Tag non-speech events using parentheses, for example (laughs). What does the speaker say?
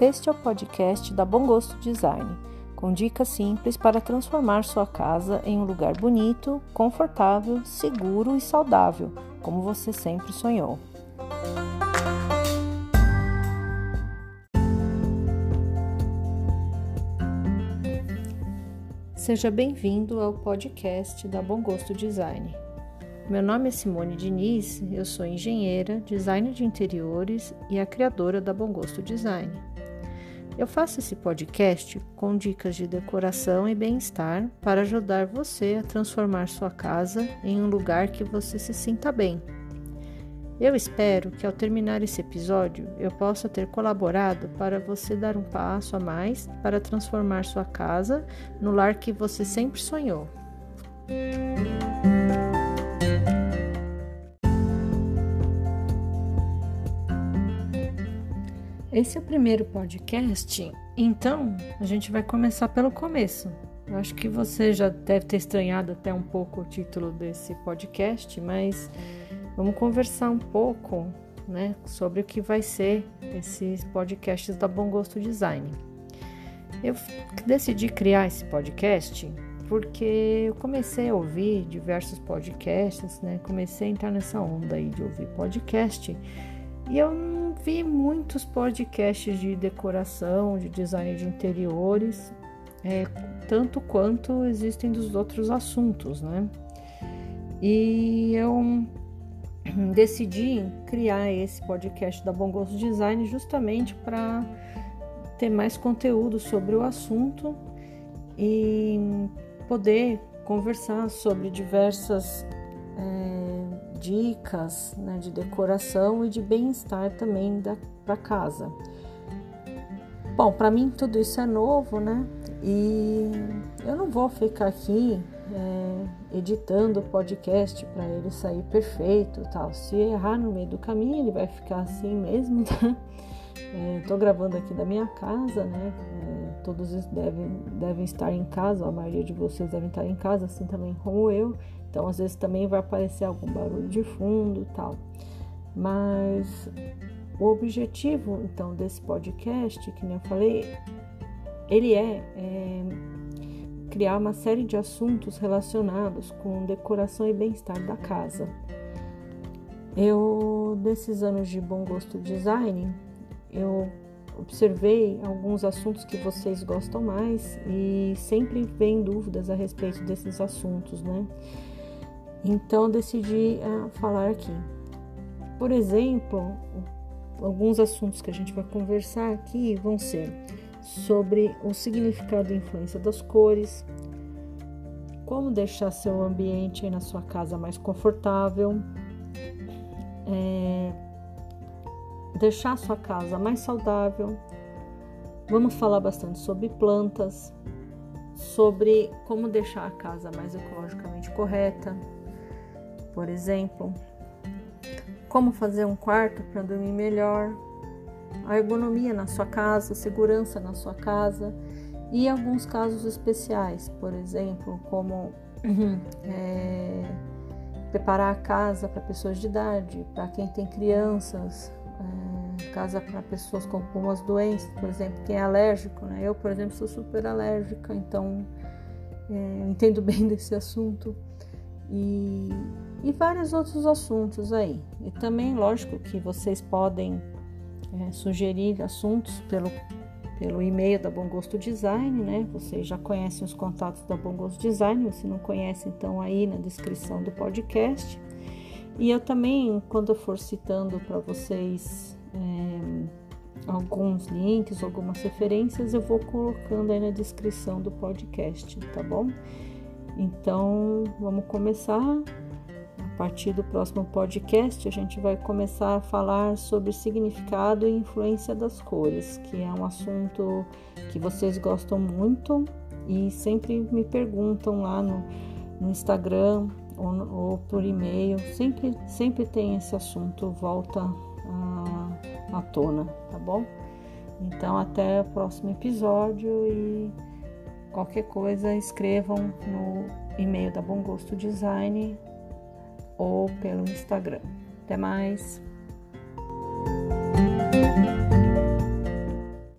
Este é o podcast da Bom Gosto Design, com dicas simples para transformar sua casa em um lugar bonito, confortável, seguro e saudável, como você sempre sonhou. Seja bem-vindo ao podcast da Bom Gosto Design. Meu nome é Simone Diniz, eu sou engenheira, designer de interiores e a criadora da Bom Gosto Design. Eu faço esse podcast com dicas de decoração e bem-estar para ajudar você a transformar sua casa em um lugar que você se sinta bem. Eu espero que ao terminar esse episódio eu possa ter colaborado para você dar um passo a mais para transformar sua casa no lar que você sempre sonhou. Esse é o primeiro podcast, então a gente vai começar pelo começo. Eu acho que você já deve ter estranhado até um pouco o título desse podcast, mas Vamos conversar um pouco né, sobre o que vai ser esses podcasts da Bom Gosto Design. Eu decidi criar esse podcast porque eu comecei a ouvir diversos podcasts, né? Comecei a entrar nessa onda aí de ouvir podcast e eu não vi muitos podcasts de decoração, de design de interiores, é, tanto quanto existem dos outros assuntos, né? E eu decidi criar esse podcast da Bom Gosto Design justamente para ter mais conteúdo sobre o assunto e poder conversar sobre diversas é, dicas né, de decoração e de bem-estar também para casa. Bom, para mim tudo isso é novo, né? E eu não vou ficar aqui é, editando o podcast para ele sair perfeito tal. Se errar no meio do caminho, ele vai ficar assim mesmo, tá? (laughs) Estou é, gravando aqui da minha casa, né? É, todos devem, devem estar em casa, a maioria de vocês devem estar em casa, assim também como eu. Então, às vezes também vai aparecer algum barulho de fundo tal. Mas o objetivo, então, desse podcast, que nem eu falei, ele é, é criar uma série de assuntos relacionados com decoração e bem-estar da casa. Eu, desses anos de bom gosto design, eu observei alguns assuntos que vocês gostam mais e sempre vem dúvidas a respeito desses assuntos, né? Então decidi uh, falar aqui. Por exemplo, alguns assuntos que a gente vai conversar aqui vão ser sobre o significado e influência das cores, como deixar seu ambiente na sua casa mais confortável, é, deixar sua casa mais saudável. Vamos falar bastante sobre plantas, sobre como deixar a casa mais ecologicamente correta, por exemplo, como fazer um quarto para dormir melhor, a ergonomia na sua casa, segurança na sua casa. E alguns casos especiais, por exemplo, como é, preparar a casa para pessoas de idade, para quem tem crianças, casa para pessoas com algumas doenças, por exemplo, quem é alérgico, né? Eu, por exemplo, sou super alérgica, então é, entendo (laughs) bem desse assunto e, e vários outros assuntos aí. E também, lógico, que vocês podem é, sugerir assuntos pelo, pelo e-mail da Bom Gosto Design, né? Vocês já conhecem os contatos da Bom Gosto Design, se não conhece, então aí na descrição do podcast. E eu também, quando eu for citando para vocês é, alguns links, algumas referências, eu vou colocando aí na descrição do podcast, tá bom? Então, vamos começar partir do próximo podcast, a gente vai começar a falar sobre significado e influência das cores, que é um assunto que vocês gostam muito e sempre me perguntam lá no, no Instagram ou, ou, por e-mail. Sempre, sempre tem esse assunto, volta à, à tona, tá bom? Então, até o próximo episódio e qualquer coisa escrevam no e-mail da Bom Gosto Design ou pelo Instagram. Até mais!